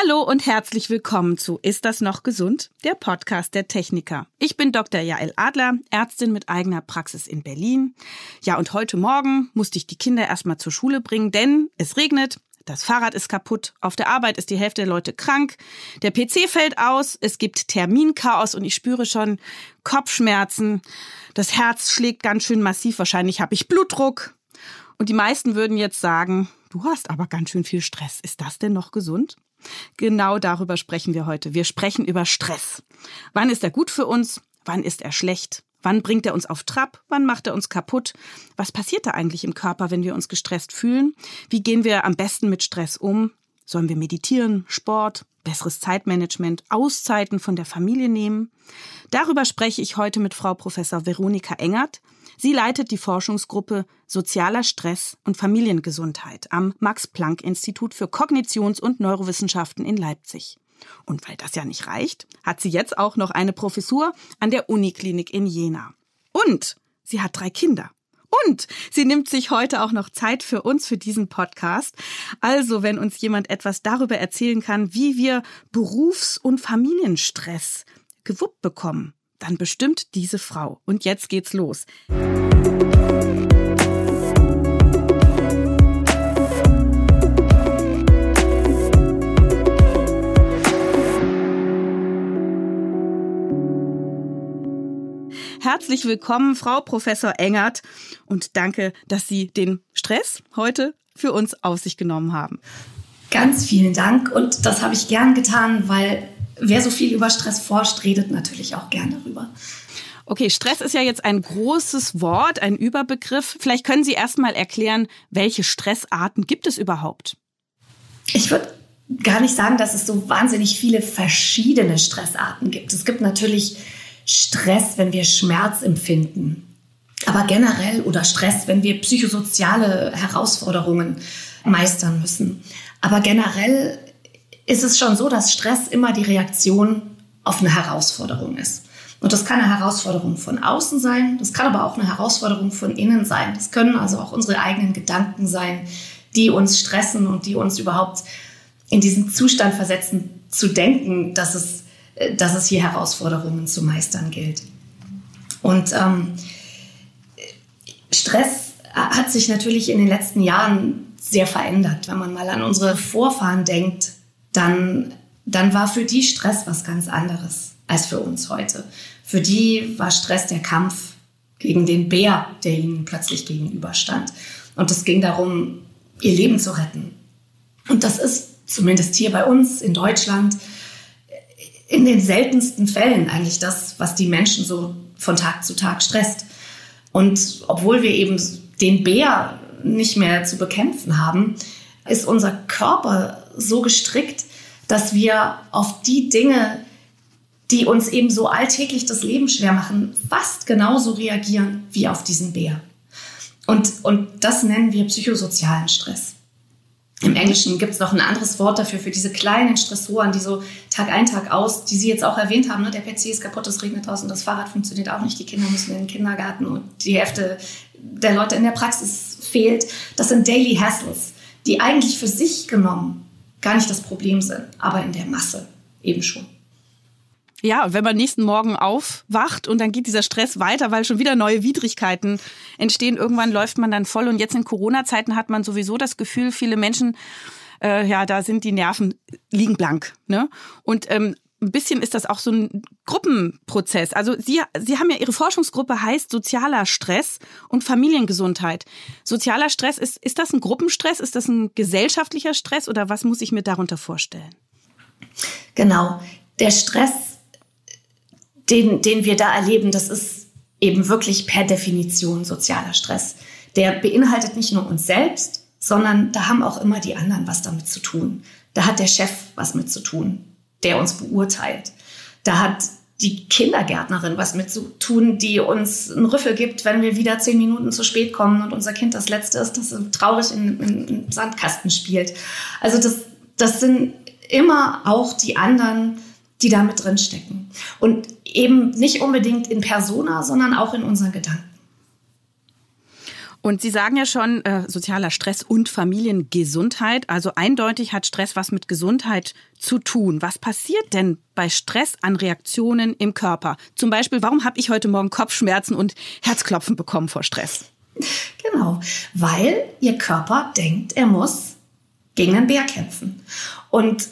Hallo und herzlich willkommen zu Ist das noch gesund? Der Podcast der Techniker. Ich bin Dr. Jael Adler, Ärztin mit eigener Praxis in Berlin. Ja, und heute Morgen musste ich die Kinder erstmal zur Schule bringen, denn es regnet, das Fahrrad ist kaputt, auf der Arbeit ist die Hälfte der Leute krank, der PC fällt aus, es gibt Terminchaos und ich spüre schon Kopfschmerzen, das Herz schlägt ganz schön massiv, wahrscheinlich habe ich Blutdruck. Und die meisten würden jetzt sagen, du hast aber ganz schön viel Stress. Ist das denn noch gesund? Genau darüber sprechen wir heute. Wir sprechen über Stress. Wann ist er gut für uns? Wann ist er schlecht? Wann bringt er uns auf Trab? Wann macht er uns kaputt? Was passiert da eigentlich im Körper, wenn wir uns gestresst fühlen? Wie gehen wir am besten mit Stress um? Sollen wir meditieren, Sport, besseres Zeitmanagement, Auszeiten von der Familie nehmen? Darüber spreche ich heute mit Frau Professor Veronika Engert. Sie leitet die Forschungsgruppe Sozialer Stress und Familiengesundheit am Max-Planck-Institut für Kognitions- und Neurowissenschaften in Leipzig. Und weil das ja nicht reicht, hat sie jetzt auch noch eine Professur an der Uniklinik in Jena. Und sie hat drei Kinder. Und sie nimmt sich heute auch noch Zeit für uns, für diesen Podcast. Also, wenn uns jemand etwas darüber erzählen kann, wie wir Berufs- und Familienstress gewuppt bekommen, dann bestimmt diese Frau. Und jetzt geht's los. Herzlich willkommen, Frau Professor Engert, und danke, dass Sie den Stress heute für uns auf sich genommen haben. Ganz vielen Dank und das habe ich gern getan, weil wer so viel über Stress forscht, redet natürlich auch gern darüber. Okay, Stress ist ja jetzt ein großes Wort, ein Überbegriff. Vielleicht können Sie erst mal erklären, welche Stressarten gibt es überhaupt? Ich würde gar nicht sagen, dass es so wahnsinnig viele verschiedene Stressarten gibt. Es gibt natürlich Stress, wenn wir Schmerz empfinden. Aber generell oder Stress, wenn wir psychosoziale Herausforderungen meistern müssen. Aber generell ist es schon so, dass Stress immer die Reaktion auf eine Herausforderung ist. Und das kann eine Herausforderung von außen sein, das kann aber auch eine Herausforderung von innen sein. Das können also auch unsere eigenen Gedanken sein, die uns stressen und die uns überhaupt in diesen Zustand versetzen, zu denken, dass es, dass es hier Herausforderungen zu meistern gilt. Und ähm, Stress hat sich natürlich in den letzten Jahren sehr verändert. Wenn man mal an unsere Vorfahren denkt, dann, dann war für die Stress was ganz anderes als für uns heute. Für die war Stress der Kampf gegen den Bär, der ihnen plötzlich gegenüberstand. Und es ging darum, ihr Leben zu retten. Und das ist zumindest hier bei uns in Deutschland in den seltensten Fällen eigentlich das, was die Menschen so von Tag zu Tag stresst. Und obwohl wir eben den Bär nicht mehr zu bekämpfen haben, ist unser Körper so gestrickt, dass wir auf die Dinge, die uns eben so alltäglich das Leben schwer machen, fast genauso reagieren wie auf diesen Bär. Und, und das nennen wir psychosozialen Stress. Im Englischen gibt es noch ein anderes Wort dafür, für diese kleinen Stressoren, die so Tag ein, Tag aus, die Sie jetzt auch erwähnt haben. Ne? Der PC ist kaputt, es regnet draußen, das Fahrrad funktioniert auch nicht, die Kinder müssen in den Kindergarten und die Hälfte der Leute in der Praxis fehlt. Das sind Daily Hassles, die eigentlich für sich genommen gar nicht das Problem sind, aber in der Masse eben schon. Ja, wenn man nächsten Morgen aufwacht und dann geht dieser Stress weiter, weil schon wieder neue Widrigkeiten entstehen. Irgendwann läuft man dann voll und jetzt in Corona-Zeiten hat man sowieso das Gefühl, viele Menschen, äh, ja, da sind die Nerven liegen blank. Ne? Und ähm, ein bisschen ist das auch so ein Gruppenprozess. Also Sie, Sie haben ja Ihre Forschungsgruppe heißt sozialer Stress und Familiengesundheit. Sozialer Stress, ist, ist das ein Gruppenstress? Ist das ein gesellschaftlicher Stress oder was muss ich mir darunter vorstellen? Genau. Der Stress, den, den wir da erleben, das ist eben wirklich per Definition sozialer Stress. Der beinhaltet nicht nur uns selbst, sondern da haben auch immer die anderen was damit zu tun. Da hat der Chef was mit zu tun der uns beurteilt. Da hat die Kindergärtnerin was mit zu tun, die uns einen Rüffel gibt, wenn wir wieder zehn Minuten zu spät kommen und unser Kind das Letzte ist, das traurig in, in, in Sandkasten spielt. Also das, das sind immer auch die anderen, die da mit drin stecken. Und eben nicht unbedingt in Persona, sondern auch in unseren Gedanken. Und Sie sagen ja schon, äh, sozialer Stress und Familiengesundheit. Also eindeutig hat Stress was mit Gesundheit zu tun. Was passiert denn bei Stress an Reaktionen im Körper? Zum Beispiel, warum habe ich heute Morgen Kopfschmerzen und Herzklopfen bekommen vor Stress? Genau, weil Ihr Körper denkt, er muss gegen einen Bär kämpfen. Und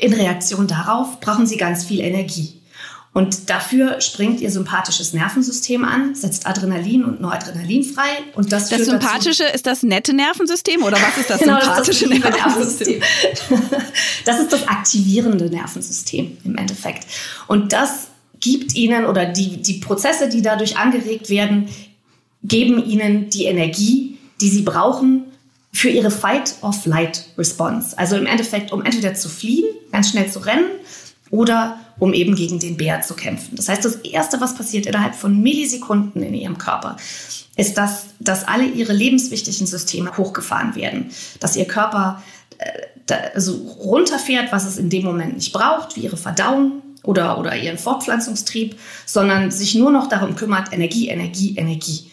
in Reaktion darauf brauchen Sie ganz viel Energie. Und dafür springt ihr sympathisches Nervensystem an, setzt Adrenalin und Noradrenalin frei. Und das, das sympathische dazu, ist das nette Nervensystem oder was ist das genau, sympathische das das Nervensystem? das ist das aktivierende Nervensystem im Endeffekt. Und das gibt ihnen oder die, die Prozesse, die dadurch angeregt werden, geben ihnen die Energie, die sie brauchen für ihre Fight-or-Flight-Response. Also im Endeffekt, um entweder zu fliehen, ganz schnell zu rennen oder um eben gegen den Bär zu kämpfen. Das heißt, das Erste, was passiert innerhalb von Millisekunden in ihrem Körper, ist, dass, dass alle ihre lebenswichtigen Systeme hochgefahren werden, dass ihr Körper äh, also runterfährt, was es in dem Moment nicht braucht, wie ihre Verdauung oder, oder ihren Fortpflanzungstrieb, sondern sich nur noch darum kümmert, Energie, Energie, Energie.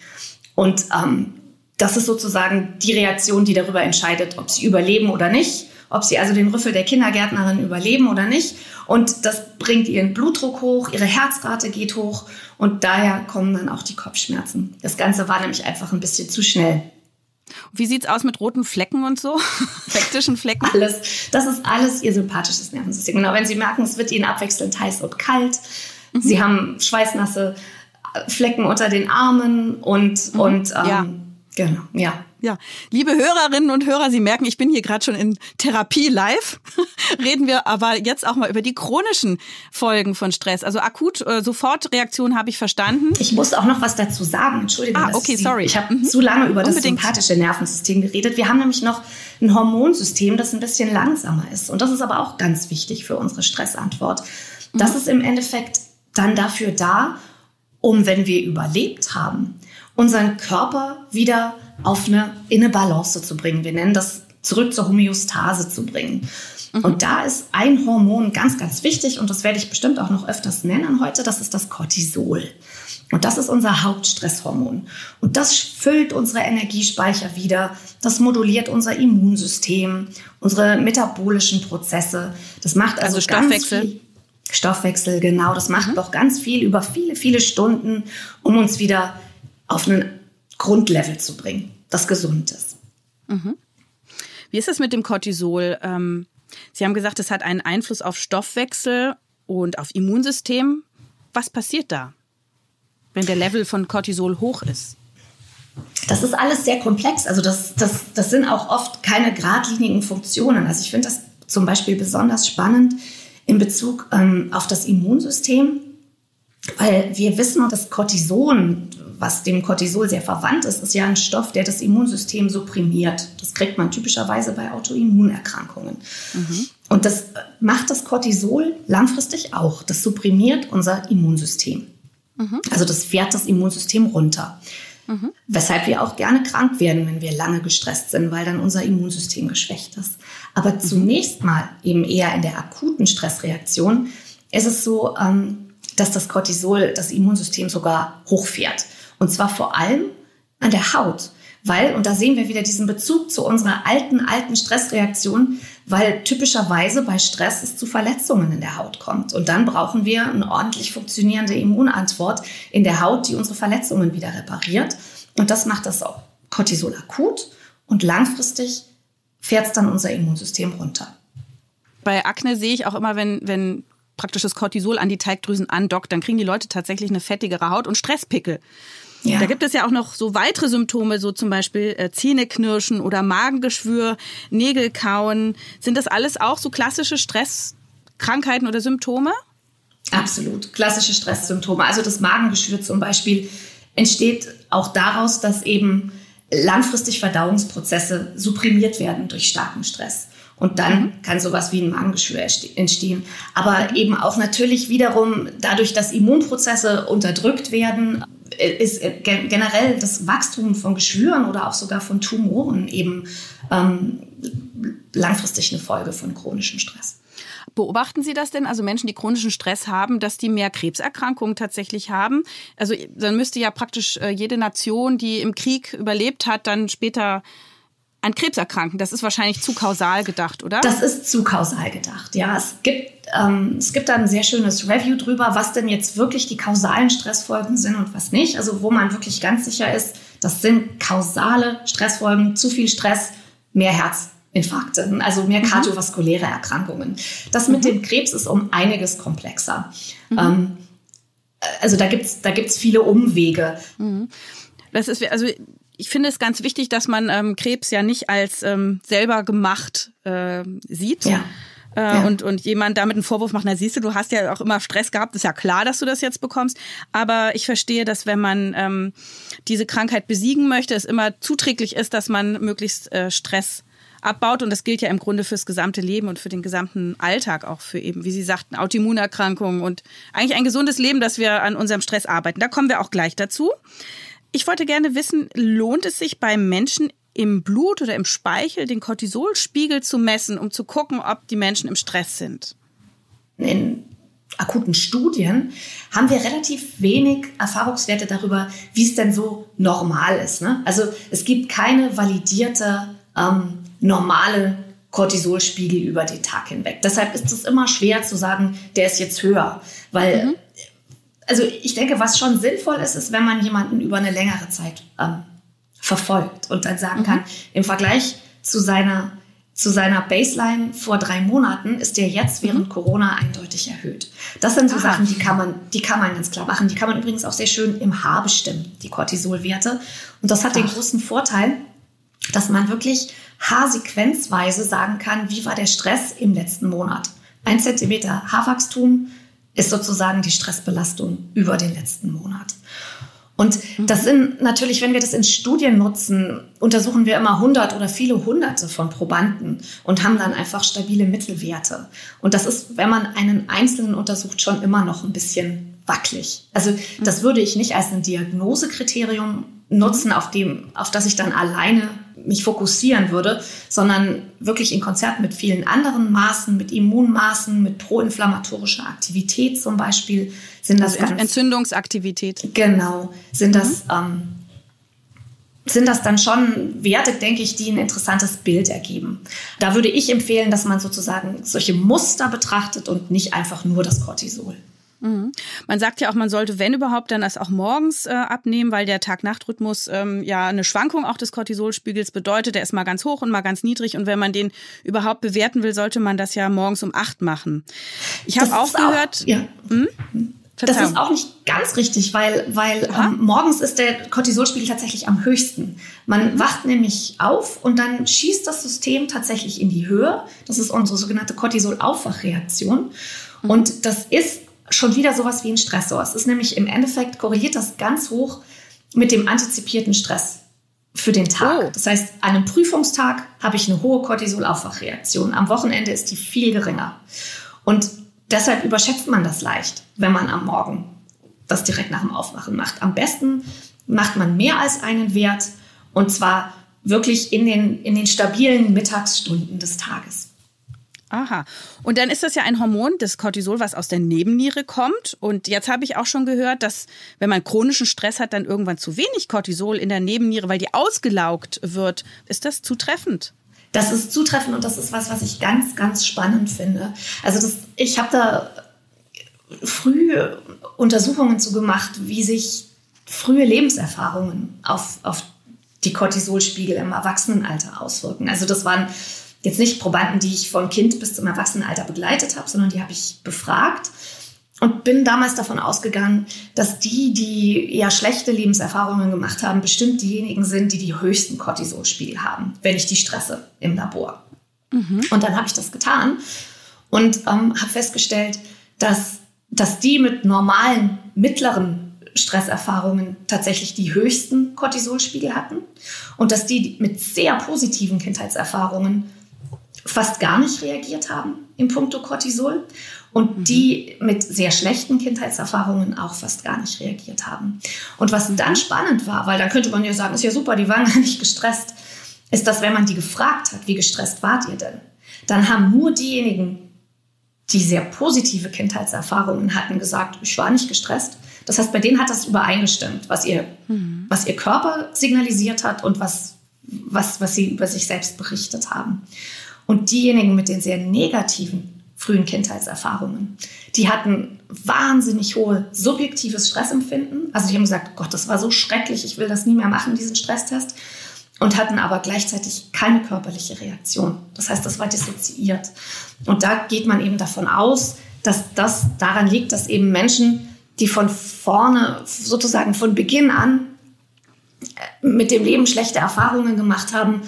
Und ähm, das ist sozusagen die Reaktion, die darüber entscheidet, ob sie überleben oder nicht, ob sie also den Rüffel der Kindergärtnerin überleben oder nicht. Und das bringt ihren Blutdruck hoch, ihre Herzrate geht hoch und daher kommen dann auch die Kopfschmerzen. Das Ganze war nämlich einfach ein bisschen zu schnell. Wie sieht's aus mit roten Flecken und so? Hektischen Flecken? Alles. Das ist alles ihr sympathisches Nervensystem. Genau, wenn Sie merken, es wird Ihnen abwechselnd heiß und kalt. Mhm. Sie haben schweißnasse Flecken unter den Armen und, mhm. und ähm, ja. genau, ja. Ja, liebe Hörerinnen und Hörer, Sie merken, ich bin hier gerade schon in Therapie live. Reden wir aber jetzt auch mal über die chronischen Folgen von Stress. Also akut äh, Sofortreaktion habe ich verstanden. Ich muss auch noch was dazu sagen. Entschuldigung. Ah, okay, sorry. Ich habe mhm. zu lange über Unbedingt. das sympathische Nervensystem geredet. Wir haben nämlich noch ein Hormonsystem, das ein bisschen langsamer ist. Und das ist aber auch ganz wichtig für unsere Stressantwort. Das mhm. ist im Endeffekt dann dafür da, um, wenn wir überlebt haben, unseren Körper wieder auf eine, in eine Balance zu bringen. Wir nennen das zurück zur Homöostase zu bringen. Mhm. Und da ist ein Hormon ganz, ganz wichtig und das werde ich bestimmt auch noch öfters nennen heute. Das ist das Cortisol. Und das ist unser Hauptstresshormon. Und das füllt unsere Energiespeicher wieder. Das moduliert unser Immunsystem, unsere metabolischen Prozesse. Das macht also, also Stoffwechsel. Stoffwechsel, genau. Das macht mhm. doch ganz viel über viele, viele Stunden, um uns wieder auf einen Grundlevel zu bringen, das gesund ist. Mhm. Wie ist es mit dem Cortisol? Ähm, Sie haben gesagt, es hat einen Einfluss auf Stoffwechsel und auf Immunsystem. Was passiert da, wenn der Level von Cortisol hoch ist? Das ist alles sehr komplex. Also das, das, das sind auch oft keine geradlinigen Funktionen. Also ich finde das zum Beispiel besonders spannend in Bezug ähm, auf das Immunsystem, weil wir wissen, dass Cortison, was dem Cortisol sehr verwandt ist, ist ja ein Stoff, der das Immunsystem supprimiert. Das kriegt man typischerweise bei Autoimmunerkrankungen. Mhm. Und das macht das Cortisol langfristig auch. Das supprimiert unser Immunsystem. Mhm. Also das fährt das Immunsystem runter. Mhm. Weshalb wir auch gerne krank werden, wenn wir lange gestresst sind, weil dann unser Immunsystem geschwächt ist. Aber mhm. zunächst mal eben eher in der akuten Stressreaktion ist es so, ähm, dass das Cortisol das Immunsystem sogar hochfährt. Und zwar vor allem an der Haut. Weil, und da sehen wir wieder diesen Bezug zu unserer alten, alten Stressreaktion, weil typischerweise bei Stress es zu Verletzungen in der Haut kommt. Und dann brauchen wir eine ordentlich funktionierende Immunantwort in der Haut, die unsere Verletzungen wieder repariert. Und das macht das Cortisol akut und langfristig fährt es dann unser Immunsystem runter. Bei Akne sehe ich auch immer, wenn, wenn praktisch das Cortisol an die Teigdrüsen andockt, dann kriegen die Leute tatsächlich eine fettigere Haut und Stresspickel. Ja. Da gibt es ja auch noch so weitere Symptome, so zum Beispiel äh, Zähneknirschen oder Magengeschwür, Nägelkauen. Sind das alles auch so klassische Stresskrankheiten oder Symptome? Absolut, klassische Stresssymptome. Also das Magengeschwür zum Beispiel entsteht auch daraus, dass eben langfristig Verdauungsprozesse supprimiert werden durch starken Stress. Und dann mhm. kann sowas wie ein Magengeschwür entstehen. Aber eben auch natürlich wiederum dadurch, dass Immunprozesse unterdrückt werden, ist äh, generell das Wachstum von Geschwüren oder auch sogar von Tumoren eben ähm, langfristig eine Folge von chronischem Stress. Beobachten Sie das denn? Also Menschen, die chronischen Stress haben, dass die mehr Krebserkrankungen tatsächlich haben? Also dann müsste ja praktisch äh, jede Nation, die im Krieg überlebt hat, dann später an Krebs erkranken. Das ist wahrscheinlich zu kausal gedacht, oder? Das ist zu kausal gedacht, ja. Es gibt, ähm, es gibt da ein sehr schönes Review drüber, was denn jetzt wirklich die kausalen Stressfolgen sind und was nicht. Also wo man wirklich ganz sicher ist, das sind kausale Stressfolgen, zu viel Stress, mehr Herzinfarkte, also mehr mhm. kardiovaskuläre Erkrankungen. Das mit mhm. dem Krebs ist um einiges komplexer. Mhm. Ähm, also da gibt's da gibt's viele Umwege. Mhm. Das ist, also ich finde es ganz wichtig, dass man ähm, Krebs ja nicht als ähm, selber gemacht äh, sieht. Ja. Äh, ja. und, und jemand damit einen Vorwurf macht, na siehst du, du hast ja auch immer Stress gehabt, ist ja klar, dass du das jetzt bekommst. Aber ich verstehe, dass wenn man ähm, diese Krankheit besiegen möchte, es immer zuträglich ist, dass man möglichst äh, Stress abbaut. Und das gilt ja im Grunde fürs gesamte Leben und für den gesamten Alltag, auch für eben, wie Sie sagten, Autoimmunerkrankungen und eigentlich ein gesundes Leben, dass wir an unserem Stress arbeiten. Da kommen wir auch gleich dazu. Ich wollte gerne wissen, lohnt es sich beim Menschen im Blut oder im Speichel den Cortisolspiegel zu messen, um zu gucken, ob die Menschen im Stress sind? In akuten Studien haben wir relativ wenig Erfahrungswerte darüber, wie es denn so normal ist. Ne? Also es gibt keine validierte ähm, normale Cortisolspiegel über den Tag hinweg. Deshalb ist es immer schwer zu sagen, der ist jetzt höher, weil mhm also ich denke, was schon sinnvoll ist, ist, wenn man jemanden über eine längere Zeit ähm, verfolgt und dann sagen mhm. kann, im Vergleich zu seiner, zu seiner Baseline vor drei Monaten ist der jetzt während mhm. Corona eindeutig erhöht. Das sind so Aha. Sachen, die kann, man, die kann man ganz klar machen. Die kann man übrigens auch sehr schön im Haar bestimmen, die Cortisolwerte. Und das hat Ach. den großen Vorteil, dass man wirklich haarsequenzweise sagen kann, wie war der Stress im letzten Monat. Ein Zentimeter Haarwachstum, ist sozusagen die Stressbelastung über den letzten Monat. Und mhm. das sind natürlich, wenn wir das in Studien nutzen, untersuchen wir immer hundert oder viele hunderte von Probanden und haben dann einfach stabile Mittelwerte. Und das ist, wenn man einen Einzelnen untersucht, schon immer noch ein bisschen wackelig. Also mhm. das würde ich nicht als ein Diagnosekriterium nutzen, auf dem, auf das ich dann alleine mich fokussieren würde, sondern wirklich in Konzert mit vielen anderen Maßen, mit Immunmaßen, mit proinflammatorischer Aktivität zum Beispiel, sind das also ganz, Entzündungsaktivität. Genau, sind das mhm. ähm, sind das dann schon Werte, denke ich, die ein interessantes Bild ergeben. Da würde ich empfehlen, dass man sozusagen solche Muster betrachtet und nicht einfach nur das Cortisol. Mhm. Man sagt ja auch, man sollte, wenn überhaupt, dann das auch morgens äh, abnehmen, weil der Tag-Nacht-Rhythmus ähm, ja eine Schwankung auch des Cortisolspiegels bedeutet. Der ist mal ganz hoch und mal ganz niedrig. Und wenn man den überhaupt bewerten will, sollte man das ja morgens um acht machen. Ich habe auch gehört. Auch, ja. Hm? Das ist auch nicht ganz richtig, weil, weil ähm, morgens ist der Cortisolspiegel tatsächlich am höchsten. Man mhm. wacht nämlich auf und dann schießt das System tatsächlich in die Höhe. Das ist unsere sogenannte Cortisol-Aufwachreaktion. Mhm. Und das ist schon wieder sowas wie ein Stressor. Es ist nämlich im Endeffekt korreliert das ganz hoch mit dem antizipierten Stress für den Tag. Oh. Das heißt, an einem Prüfungstag habe ich eine hohe Cortisol-Aufwachreaktion. Am Wochenende ist die viel geringer. Und deshalb überschätzt man das leicht, wenn man am Morgen das direkt nach dem Aufwachen macht. Am besten macht man mehr als einen Wert und zwar wirklich in den, in den stabilen Mittagsstunden des Tages. Aha. Und dann ist das ja ein Hormon, das Cortisol, was aus der Nebenniere kommt. Und jetzt habe ich auch schon gehört, dass wenn man chronischen Stress hat, dann irgendwann zu wenig Cortisol in der Nebenniere, weil die ausgelaugt wird. Ist das zutreffend? Das ist zutreffend und das ist was, was ich ganz, ganz spannend finde. Also das, ich habe da früh Untersuchungen zu gemacht, wie sich frühe Lebenserfahrungen auf, auf die Cortisolspiegel im Erwachsenenalter auswirken. Also das waren jetzt nicht Probanden, die ich von Kind bis zum Erwachsenenalter begleitet habe, sondern die habe ich befragt und bin damals davon ausgegangen, dass die, die eher schlechte Lebenserfahrungen gemacht haben, bestimmt diejenigen sind, die die höchsten Cortisolspiegel haben, wenn ich die stresse im Labor. Mhm. Und dann habe ich das getan und ähm, habe festgestellt, dass, dass die mit normalen, mittleren Stresserfahrungen tatsächlich die höchsten Cortisolspiegel hatten und dass die mit sehr positiven Kindheitserfahrungen fast gar nicht reagiert haben im Punkto Cortisol und mhm. die mit sehr schlechten Kindheitserfahrungen auch fast gar nicht reagiert haben. Und was mhm. dann spannend war, weil dann könnte man ja sagen, ist ja super, die waren gar nicht gestresst, ist, dass wenn man die gefragt hat, wie gestresst wart ihr denn, dann haben nur diejenigen die sehr positive Kindheitserfahrungen hatten, gesagt, ich war nicht gestresst. Das heißt, bei denen hat das übereingestimmt, was ihr, mhm. was ihr Körper signalisiert hat und was, was, was sie über sich selbst berichtet haben. Und diejenigen mit den sehr negativen frühen Kindheitserfahrungen, die hatten wahnsinnig hohe subjektives Stressempfinden. Also die haben gesagt, Gott, das war so schrecklich, ich will das nie mehr machen, diesen Stresstest. Und hatten aber gleichzeitig keine körperliche Reaktion. Das heißt, das war dissoziiert. Und da geht man eben davon aus, dass das daran liegt, dass eben Menschen, die von vorne, sozusagen von Beginn an äh, mit dem Leben schlechte Erfahrungen gemacht haben,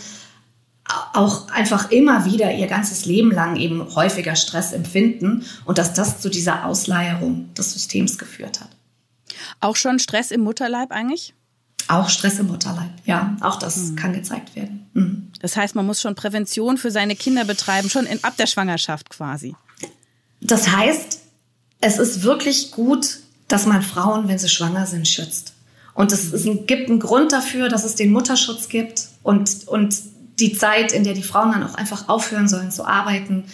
auch einfach immer wieder ihr ganzes Leben lang eben häufiger Stress empfinden und dass das zu dieser Ausleierung des Systems geführt hat. Auch schon Stress im Mutterleib eigentlich? Auch Stress im Mutterleib, ja, auch das mhm. kann gezeigt werden. Mhm. Das heißt, man muss schon Prävention für seine Kinder betreiben, schon in, ab der Schwangerschaft quasi. Das heißt, es ist wirklich gut, dass man Frauen, wenn sie schwanger sind, schützt. Und es, es gibt einen Grund dafür, dass es den Mutterschutz gibt und, und die Zeit, in der die Frauen dann auch einfach aufhören sollen zu arbeiten.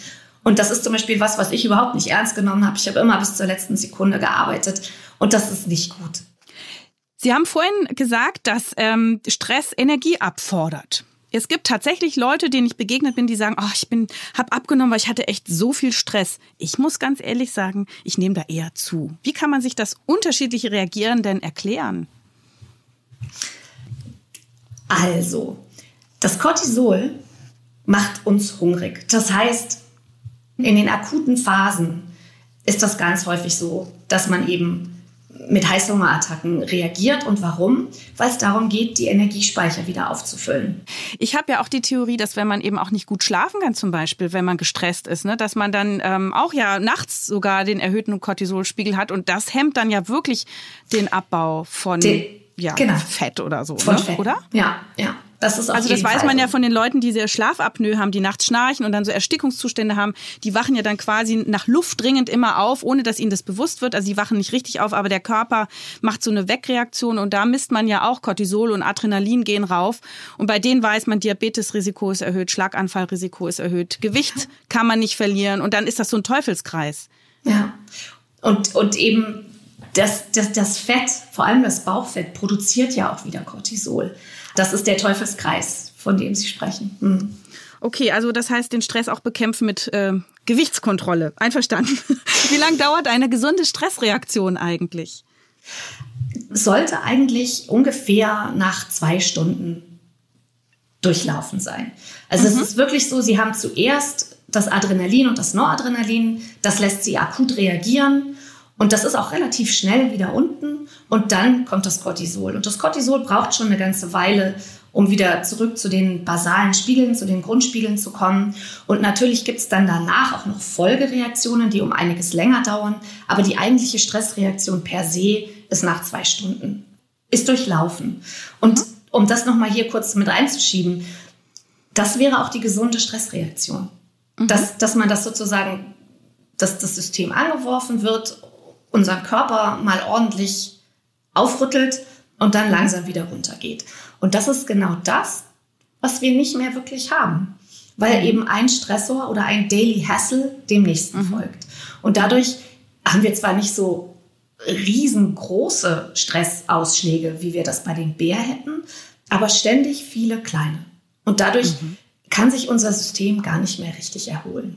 Und das ist zum Beispiel was, was ich überhaupt nicht ernst genommen habe. Ich habe immer bis zur letzten Sekunde gearbeitet und das ist nicht gut. Sie haben vorhin gesagt, dass ähm, Stress Energie abfordert. Es gibt tatsächlich Leute, denen ich begegnet bin, die sagen, oh, ich bin, habe abgenommen, weil ich hatte echt so viel Stress. Ich muss ganz ehrlich sagen, ich nehme da eher zu. Wie kann man sich das unterschiedliche Reagieren denn erklären? Also, das Cortisol macht uns hungrig. Das heißt, in den akuten Phasen ist das ganz häufig so, dass man eben mit Heißhungerattacken reagiert. Und warum? Weil es darum geht, die Energiespeicher wieder aufzufüllen. Ich habe ja auch die Theorie, dass wenn man eben auch nicht gut schlafen kann, zum Beispiel, wenn man gestresst ist, ne, dass man dann ähm, auch ja nachts sogar den erhöhten Cortisolspiegel hat. Und das hemmt dann ja wirklich den Abbau von den, ja, genau. Fett oder so, von ne? Fett. oder? Ja, ja. Das ist also das weiß man ja von den Leuten, die sehr Schlafapnoe haben, die nachts schnarchen und dann so Erstickungszustände haben. Die wachen ja dann quasi nach Luft dringend immer auf, ohne dass ihnen das bewusst wird. Also sie wachen nicht richtig auf, aber der Körper macht so eine Wegreaktion und da misst man ja auch Cortisol und Adrenalin gehen rauf. Und bei denen weiß man, Diabetesrisiko ist erhöht, Schlaganfallrisiko ist erhöht, Gewicht kann man nicht verlieren und dann ist das so ein Teufelskreis. Ja. Und, und eben das, das, das Fett, vor allem das Bauchfett, produziert ja auch wieder Cortisol. Das ist der Teufelskreis, von dem Sie sprechen. Hm. Okay, also das heißt, den Stress auch bekämpfen mit äh, Gewichtskontrolle. Einverstanden. Wie lange dauert eine gesunde Stressreaktion eigentlich? Sollte eigentlich ungefähr nach zwei Stunden durchlaufen sein. Also mhm. es ist wirklich so, Sie haben zuerst das Adrenalin und das Noradrenalin, das lässt Sie akut reagieren und das ist auch relativ schnell wieder unten und dann kommt das Cortisol. Und das Cortisol braucht schon eine ganze Weile, um wieder zurück zu den basalen Spiegeln, zu den Grundspiegeln zu kommen. Und natürlich gibt es dann danach auch noch Folgereaktionen, die um einiges länger dauern. Aber die eigentliche Stressreaktion per se ist nach zwei Stunden, ist durchlaufen. Und um das nochmal hier kurz mit reinzuschieben, das wäre auch die gesunde Stressreaktion. Mhm. Dass, dass man das sozusagen, dass das System angeworfen wird unseren Körper mal ordentlich aufrüttelt und dann langsam wieder runtergeht. Und das ist genau das, was wir nicht mehr wirklich haben, weil mhm. eben ein Stressor oder ein Daily Hassle dem nächsten mhm. folgt. Und dadurch haben wir zwar nicht so riesengroße Stressausschläge, wie wir das bei den Bär hätten, aber ständig viele kleine. Und dadurch mhm. kann sich unser System gar nicht mehr richtig erholen.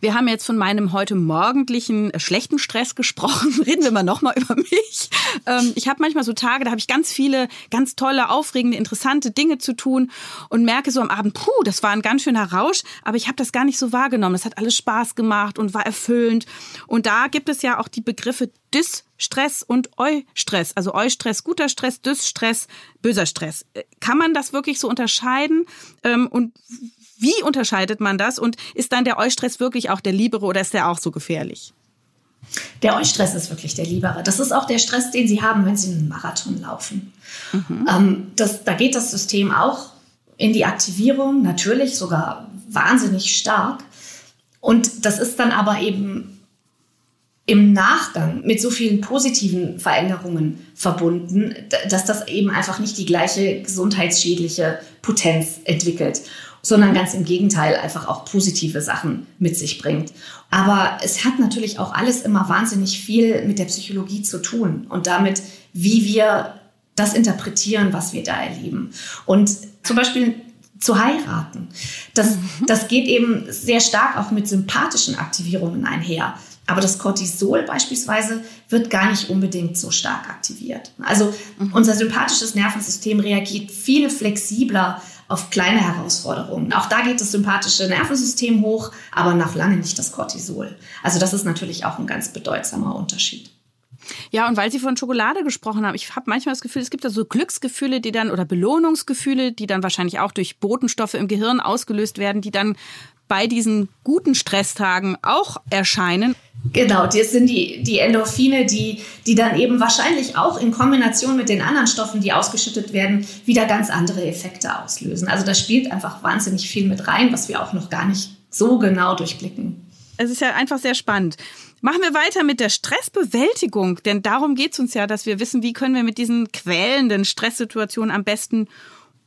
Wir haben jetzt von meinem heute morgendlichen äh, schlechten Stress gesprochen. Reden wir mal nochmal über mich. Ähm, ich habe manchmal so Tage, da habe ich ganz viele, ganz tolle, aufregende, interessante Dinge zu tun und merke so am Abend, puh, das war ein ganz schöner Rausch, aber ich habe das gar nicht so wahrgenommen. Es hat alles Spaß gemacht und war erfüllend. Und da gibt es ja auch die Begriffe Dysstress und Eustress. Also Eustress, guter Stress, Dysstress, böser Stress. Äh, kann man das wirklich so unterscheiden? Ähm, und wie unterscheidet man das? Und ist dann der Eustress wirklich auch der Liebere oder ist der auch so gefährlich? Der Eustress ist wirklich der Liebere. Das ist auch der Stress, den Sie haben, wenn Sie einen Marathon laufen. Mhm. Ähm, das, da geht das System auch in die Aktivierung, natürlich sogar wahnsinnig stark. Und das ist dann aber eben im Nachgang mit so vielen positiven Veränderungen verbunden, dass das eben einfach nicht die gleiche gesundheitsschädliche Potenz entwickelt. Sondern ganz im Gegenteil einfach auch positive Sachen mit sich bringt. Aber es hat natürlich auch alles immer wahnsinnig viel mit der Psychologie zu tun und damit, wie wir das interpretieren, was wir da erleben. Und zum Beispiel zu heiraten. Das, mhm. das geht eben sehr stark auch mit sympathischen Aktivierungen einher. Aber das Cortisol beispielsweise wird gar nicht unbedingt so stark aktiviert. Also mhm. unser sympathisches Nervensystem reagiert viel flexibler auf kleine Herausforderungen. Auch da geht das sympathische Nervensystem hoch, aber noch lange nicht das Cortisol. Also das ist natürlich auch ein ganz bedeutsamer Unterschied. Ja, und weil Sie von Schokolade gesprochen haben, ich habe manchmal das Gefühl, es gibt da so Glücksgefühle, die dann oder Belohnungsgefühle, die dann wahrscheinlich auch durch Botenstoffe im Gehirn ausgelöst werden, die dann bei diesen guten Stresstagen auch erscheinen. Genau, das sind die, die Endorphine, die, die dann eben wahrscheinlich auch in Kombination mit den anderen Stoffen, die ausgeschüttet werden, wieder ganz andere Effekte auslösen. Also da spielt einfach wahnsinnig viel mit rein, was wir auch noch gar nicht so genau durchblicken. Es ist ja einfach sehr spannend. Machen wir weiter mit der Stressbewältigung, denn darum geht es uns ja, dass wir wissen, wie können wir mit diesen quälenden Stresssituationen am besten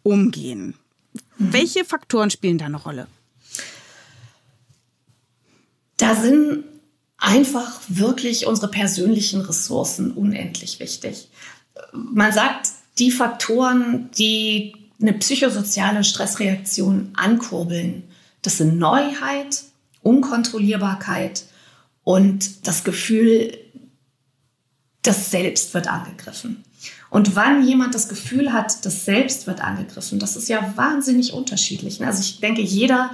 umgehen. Mhm. Welche Faktoren spielen da eine Rolle? Da sind einfach wirklich unsere persönlichen Ressourcen unendlich wichtig. Man sagt, die Faktoren, die eine psychosoziale Stressreaktion ankurbeln, das sind Neuheit, Unkontrollierbarkeit und das Gefühl, das Selbst wird angegriffen. Und wann jemand das Gefühl hat, das Selbst wird angegriffen, das ist ja wahnsinnig unterschiedlich. Also ich denke, jeder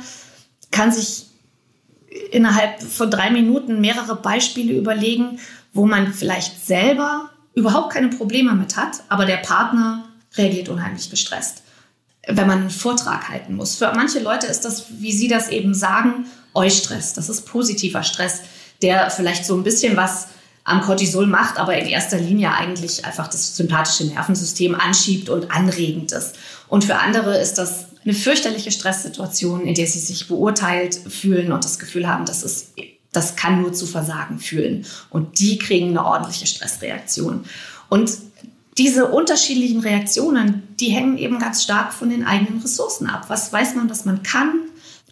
kann sich innerhalb von drei Minuten mehrere Beispiele überlegen, wo man vielleicht selber überhaupt keine Probleme mit hat, aber der Partner reagiert unheimlich gestresst, wenn man einen Vortrag halten muss. Für manche Leute ist das, wie Sie das eben sagen, Eustress. Das ist positiver Stress, der vielleicht so ein bisschen was am Cortisol macht, aber in erster Linie eigentlich einfach das sympathische Nervensystem anschiebt und anregend ist. Und für andere ist das eine fürchterliche Stresssituation, in der sie sich beurteilt fühlen und das Gefühl haben, das ist, das kann nur zu Versagen fühlen. Und die kriegen eine ordentliche Stressreaktion. Und diese unterschiedlichen Reaktionen, die hängen eben ganz stark von den eigenen Ressourcen ab. Was weiß man, dass man kann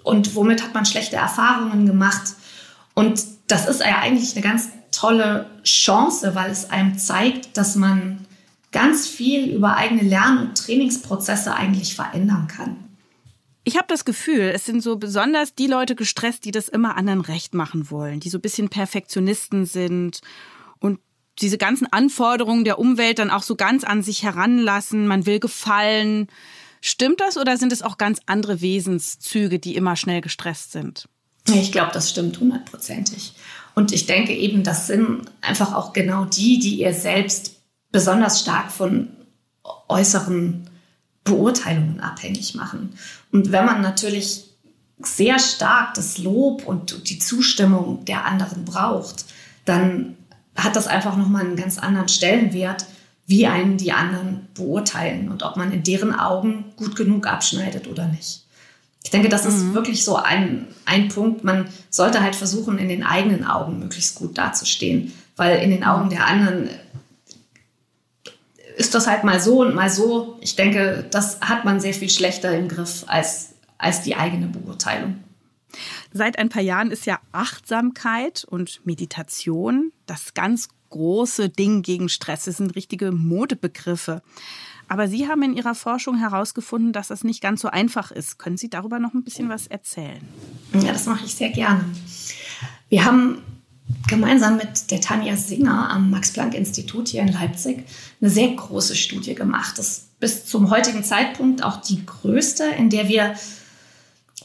und womit hat man schlechte Erfahrungen gemacht? Und das ist ja eigentlich eine ganz tolle Chance, weil es einem zeigt, dass man ganz viel über eigene Lern- und Trainingsprozesse eigentlich verändern kann. Ich habe das Gefühl, es sind so besonders die Leute gestresst, die das immer anderen recht machen wollen, die so ein bisschen Perfektionisten sind und diese ganzen Anforderungen der Umwelt dann auch so ganz an sich heranlassen. Man will gefallen. Stimmt das oder sind es auch ganz andere Wesenszüge, die immer schnell gestresst sind? Ich glaube, das stimmt hundertprozentig. Und ich denke eben, das sind einfach auch genau die, die ihr selbst besonders stark von äußeren Beurteilungen abhängig machen. Und wenn man natürlich sehr stark das Lob und die Zustimmung der anderen braucht, dann hat das einfach nochmal einen ganz anderen Stellenwert, wie einen die anderen beurteilen und ob man in deren Augen gut genug abschneidet oder nicht. Ich denke, das ist mhm. wirklich so ein, ein Punkt. Man sollte halt versuchen, in den eigenen Augen möglichst gut dazustehen, weil in den Augen der anderen ist das halt mal so und mal so. Ich denke, das hat man sehr viel schlechter im Griff als, als die eigene Beurteilung. Seit ein paar Jahren ist ja Achtsamkeit und Meditation das ganz große Ding gegen Stress. Das sind richtige Modebegriffe. Aber Sie haben in Ihrer Forschung herausgefunden, dass das nicht ganz so einfach ist. Können Sie darüber noch ein bisschen was erzählen? Ja, das mache ich sehr gerne. Wir haben gemeinsam mit der Tanja Singer am Max-Planck-Institut hier in Leipzig eine sehr große Studie gemacht. Das ist bis zum heutigen Zeitpunkt auch die größte, in der wir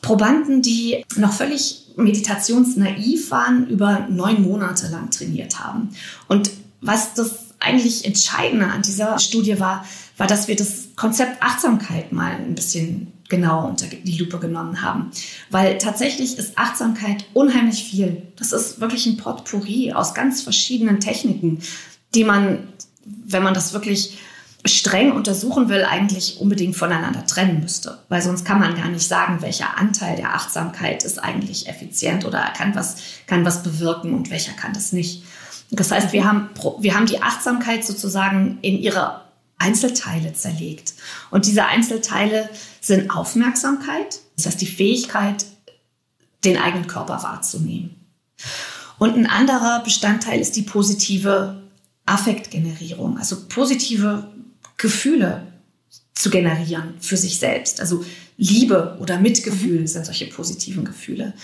Probanden, die noch völlig meditationsnaiv waren, über neun Monate lang trainiert haben. Und was das eigentlich Entscheidende an dieser Studie war, war, dass wir das Konzept Achtsamkeit mal ein bisschen genauer unter die Lupe genommen haben. Weil tatsächlich ist Achtsamkeit unheimlich viel. Das ist wirklich ein Potpourri aus ganz verschiedenen Techniken, die man, wenn man das wirklich streng untersuchen will, eigentlich unbedingt voneinander trennen müsste. Weil sonst kann man gar nicht sagen, welcher Anteil der Achtsamkeit ist eigentlich effizient oder kann was, kann was bewirken und welcher kann das nicht. Das heißt, wir haben, wir haben die Achtsamkeit sozusagen in ihrer Einzelteile zerlegt. Und diese Einzelteile sind Aufmerksamkeit, das heißt die Fähigkeit, den eigenen Körper wahrzunehmen. Und ein anderer Bestandteil ist die positive Affektgenerierung, also positive Gefühle zu generieren für sich selbst. Also Liebe oder Mitgefühl mhm. sind solche positiven Gefühle.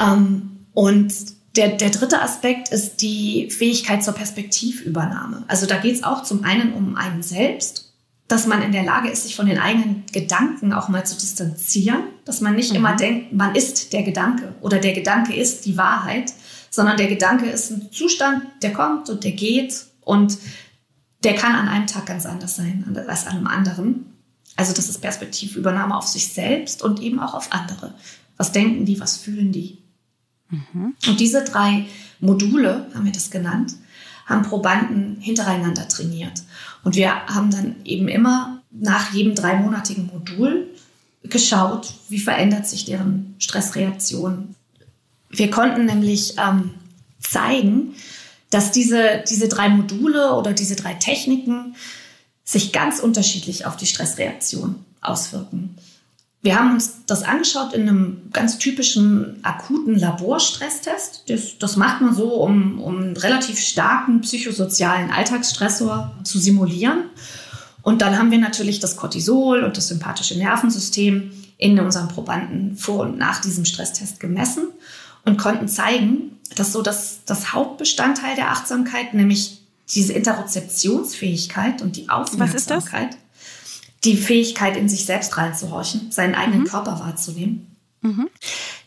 Ähm, und der, der dritte Aspekt ist die Fähigkeit zur Perspektivübernahme. Also da geht es auch zum einen um einen selbst, dass man in der Lage ist, sich von den eigenen Gedanken auch mal zu distanzieren, dass man nicht mhm. immer denkt, man ist der Gedanke oder der Gedanke ist die Wahrheit, sondern der Gedanke ist ein Zustand, der kommt und der geht und der kann an einem Tag ganz anders sein als an einem anderen. Also das ist Perspektivübernahme auf sich selbst und eben auch auf andere. Was denken die, was fühlen die? Mhm. Und diese drei Module, haben wir das genannt, haben Probanden hintereinander trainiert. Und wir haben dann eben immer nach jedem dreimonatigen Modul geschaut, wie verändert sich deren Stressreaktion. Wir konnten nämlich ähm, zeigen, dass diese, diese drei Module oder diese drei Techniken sich ganz unterschiedlich auf die Stressreaktion auswirken. Wir haben uns das angeschaut in einem ganz typischen akuten Laborstresstest. Das, das macht man so, um, um einen relativ starken psychosozialen Alltagsstressor zu simulieren. Und dann haben wir natürlich das Cortisol und das sympathische Nervensystem in unseren Probanden vor und nach diesem Stresstest gemessen und konnten zeigen, dass so das, das Hauptbestandteil der Achtsamkeit, nämlich diese Interozeptionsfähigkeit und die Aufmerksamkeit, die Fähigkeit, in sich selbst reinzuhorchen, seinen eigenen mhm. Körper wahrzunehmen, mhm.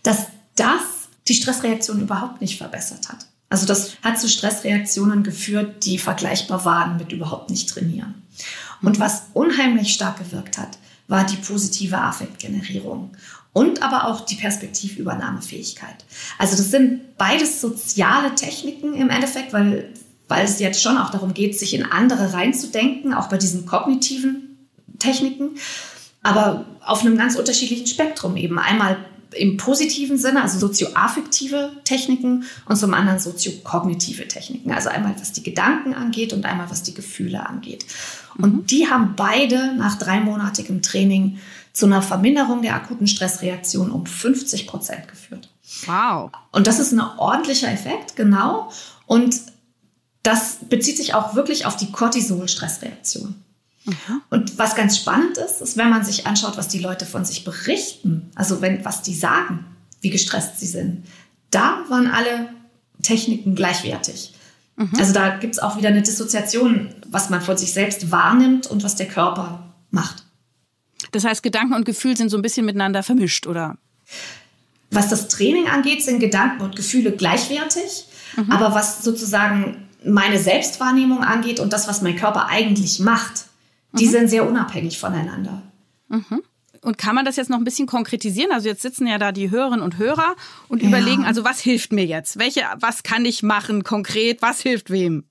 dass das die Stressreaktion überhaupt nicht verbessert hat. Also das hat zu Stressreaktionen geführt, die vergleichbar waren mit überhaupt nicht trainieren. Und was unheimlich stark gewirkt hat, war die positive Affektgenerierung und aber auch die Perspektivübernahmefähigkeit. Also das sind beides soziale Techniken im Endeffekt, weil, weil es jetzt schon auch darum geht, sich in andere reinzudenken, auch bei diesen kognitiven Techniken, aber auf einem ganz unterschiedlichen Spektrum eben. Einmal im positiven Sinne, also sozioaffektive Techniken und zum anderen soziokognitive Techniken. Also einmal was die Gedanken angeht und einmal was die Gefühle angeht. Und mhm. die haben beide nach dreimonatigem Training zu einer Verminderung der akuten Stressreaktion um 50 Prozent geführt. Wow. Und das ist ein ordentlicher Effekt, genau. Und das bezieht sich auch wirklich auf die Cortisol-Stressreaktion. Mhm. Und was ganz spannend ist, ist, wenn man sich anschaut, was die Leute von sich berichten, also wenn, was die sagen, wie gestresst sie sind, da waren alle Techniken gleichwertig. Mhm. Also da gibt es auch wieder eine Dissoziation, was man von sich selbst wahrnimmt und was der Körper macht. Das heißt, Gedanken und Gefühl sind so ein bisschen miteinander vermischt, oder? Was das Training angeht, sind Gedanken und Gefühle gleichwertig. Mhm. Aber was sozusagen meine Selbstwahrnehmung angeht und das, was mein Körper eigentlich macht, mhm. die sind sehr unabhängig voneinander. Mhm. Und kann man das jetzt noch ein bisschen konkretisieren? Also jetzt sitzen ja da die Hörerinnen und Hörer und ja. überlegen, also was hilft mir jetzt? Welche, was kann ich machen konkret? Was hilft wem?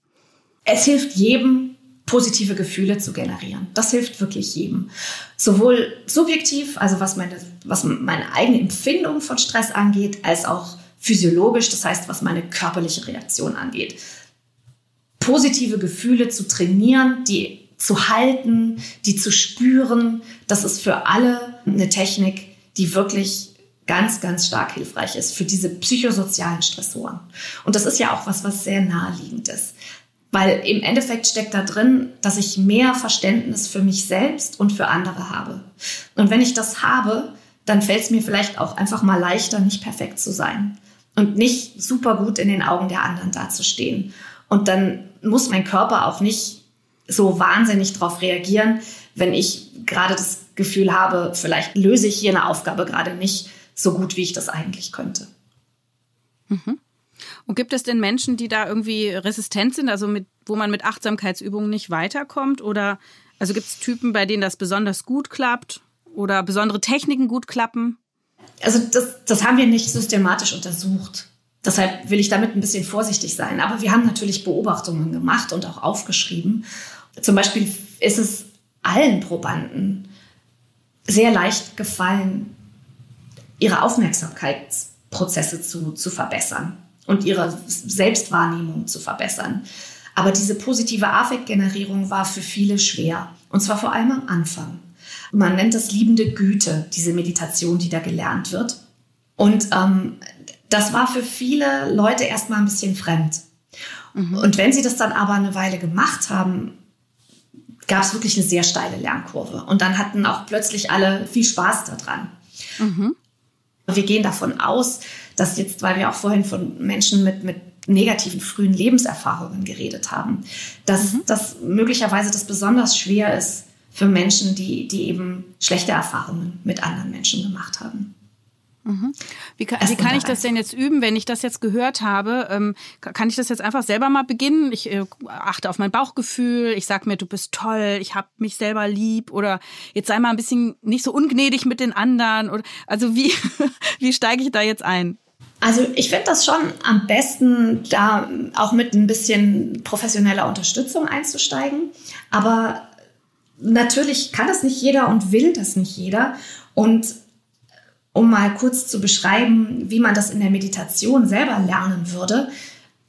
Es hilft jedem, positive Gefühle zu generieren. Das hilft wirklich jedem. Sowohl subjektiv, also was meine, was meine eigene Empfindung von Stress angeht, als auch physiologisch, das heißt, was meine körperliche Reaktion angeht. Positive Gefühle zu trainieren, die zu halten, die zu spüren, das ist für alle eine Technik, die wirklich ganz, ganz stark hilfreich ist für diese psychosozialen Stressoren. Und das ist ja auch was, was sehr naheliegend ist. Weil im Endeffekt steckt da drin, dass ich mehr Verständnis für mich selbst und für andere habe. Und wenn ich das habe, dann fällt es mir vielleicht auch einfach mal leichter, nicht perfekt zu sein und nicht super gut in den Augen der anderen dazustehen. Und dann muss mein Körper auch nicht so wahnsinnig darauf reagieren, wenn ich gerade das Gefühl habe, vielleicht löse ich hier eine Aufgabe gerade nicht so gut, wie ich das eigentlich könnte. Mhm. Und gibt es denn Menschen, die da irgendwie resistent sind, also mit, wo man mit Achtsamkeitsübungen nicht weiterkommt? Oder also gibt es Typen, bei denen das besonders gut klappt oder besondere Techniken gut klappen? Also das, das haben wir nicht systematisch untersucht. Deshalb will ich damit ein bisschen vorsichtig sein. Aber wir haben natürlich Beobachtungen gemacht und auch aufgeschrieben. Zum Beispiel ist es allen Probanden sehr leicht gefallen, ihre Aufmerksamkeitsprozesse zu, zu verbessern und ihre Selbstwahrnehmung zu verbessern. Aber diese positive Affektgenerierung war für viele schwer. Und zwar vor allem am Anfang. Man nennt das liebende Güte, diese Meditation, die da gelernt wird. Und ähm, das war für viele Leute erstmal ein bisschen fremd. Mhm. Und wenn sie das dann aber eine Weile gemacht haben, gab es wirklich eine sehr steile Lernkurve. Und dann hatten auch plötzlich alle viel Spaß daran. Mhm. Wir gehen davon aus, dass jetzt, weil wir auch vorhin von Menschen mit, mit negativen frühen Lebenserfahrungen geredet haben, dass mhm. das möglicherweise das besonders schwer ist für Menschen, die, die eben schlechte Erfahrungen mit anderen Menschen gemacht haben. Mhm. Wie kann, wie kann ich das denn jetzt üben, wenn ich das jetzt gehört habe? Ähm, kann ich das jetzt einfach selber mal beginnen? Ich äh, achte auf mein Bauchgefühl, ich sag mir, du bist toll, ich hab mich selber lieb oder jetzt sei mal ein bisschen nicht so ungnädig mit den anderen. Oder, also wie, wie steige ich da jetzt ein? Also ich finde das schon am besten, da auch mit ein bisschen professioneller Unterstützung einzusteigen. Aber natürlich kann das nicht jeder und will das nicht jeder. Und um mal kurz zu beschreiben, wie man das in der Meditation selber lernen würde.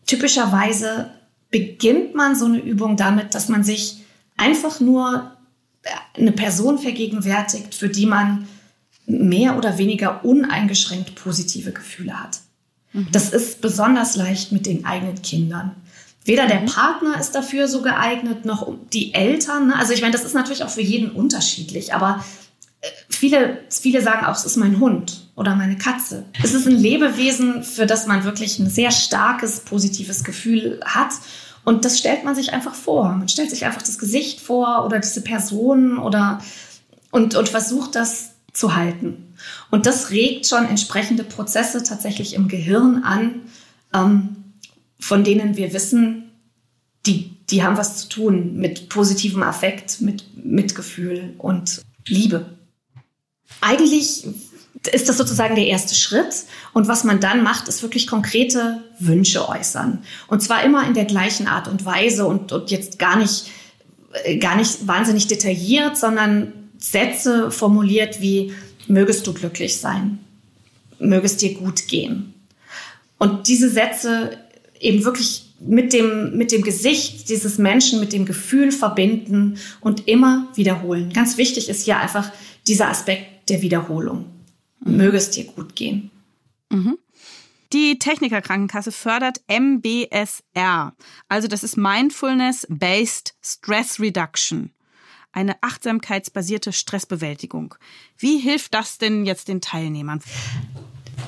Typischerweise beginnt man so eine Übung damit, dass man sich einfach nur eine Person vergegenwärtigt, für die man mehr oder weniger uneingeschränkt positive Gefühle hat. Mhm. Das ist besonders leicht mit den eigenen Kindern. Weder der mhm. Partner ist dafür so geeignet, noch die Eltern. Also ich meine, das ist natürlich auch für jeden unterschiedlich, aber viele, viele sagen auch, es ist mein Hund oder meine Katze. Es ist ein Lebewesen, für das man wirklich ein sehr starkes, positives Gefühl hat. Und das stellt man sich einfach vor. Man stellt sich einfach das Gesicht vor oder diese Person oder und, und versucht das zu halten. Und das regt schon entsprechende Prozesse tatsächlich im Gehirn an, ähm, von denen wir wissen, die, die haben was zu tun mit positivem Affekt, mit Mitgefühl und Liebe eigentlich ist das sozusagen der erste Schritt. Und was man dann macht, ist wirklich konkrete Wünsche äußern. Und zwar immer in der gleichen Art und Weise und, und jetzt gar nicht, äh, gar nicht wahnsinnig detailliert, sondern Sätze formuliert wie, mögest du glücklich sein, mögest dir gut gehen. Und diese Sätze eben wirklich mit dem, mit dem Gesicht dieses Menschen, mit dem Gefühl verbinden und immer wiederholen. Ganz wichtig ist hier einfach dieser Aspekt der Wiederholung. Mhm. Möge es dir gut gehen. Mhm. Die Techniker Krankenkasse fördert MBSR, also das ist Mindfulness-Based Stress Reduction, eine achtsamkeitsbasierte Stressbewältigung. Wie hilft das denn jetzt den Teilnehmern?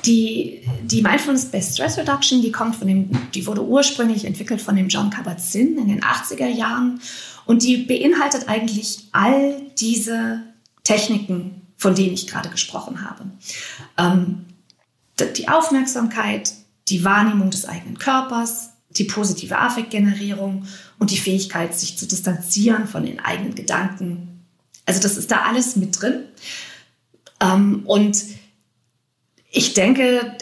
Die, die Mindfulness-Based Stress Reduction, die kommt von dem, die wurde ursprünglich entwickelt von dem John Kabat-Zinn in den 80er Jahren und die beinhaltet eigentlich all diese Techniken, von denen ich gerade gesprochen habe. Ähm, die Aufmerksamkeit, die Wahrnehmung des eigenen Körpers, die positive Affektgenerierung und die Fähigkeit, sich zu distanzieren von den eigenen Gedanken. Also das ist da alles mit drin. Ähm, und ich denke,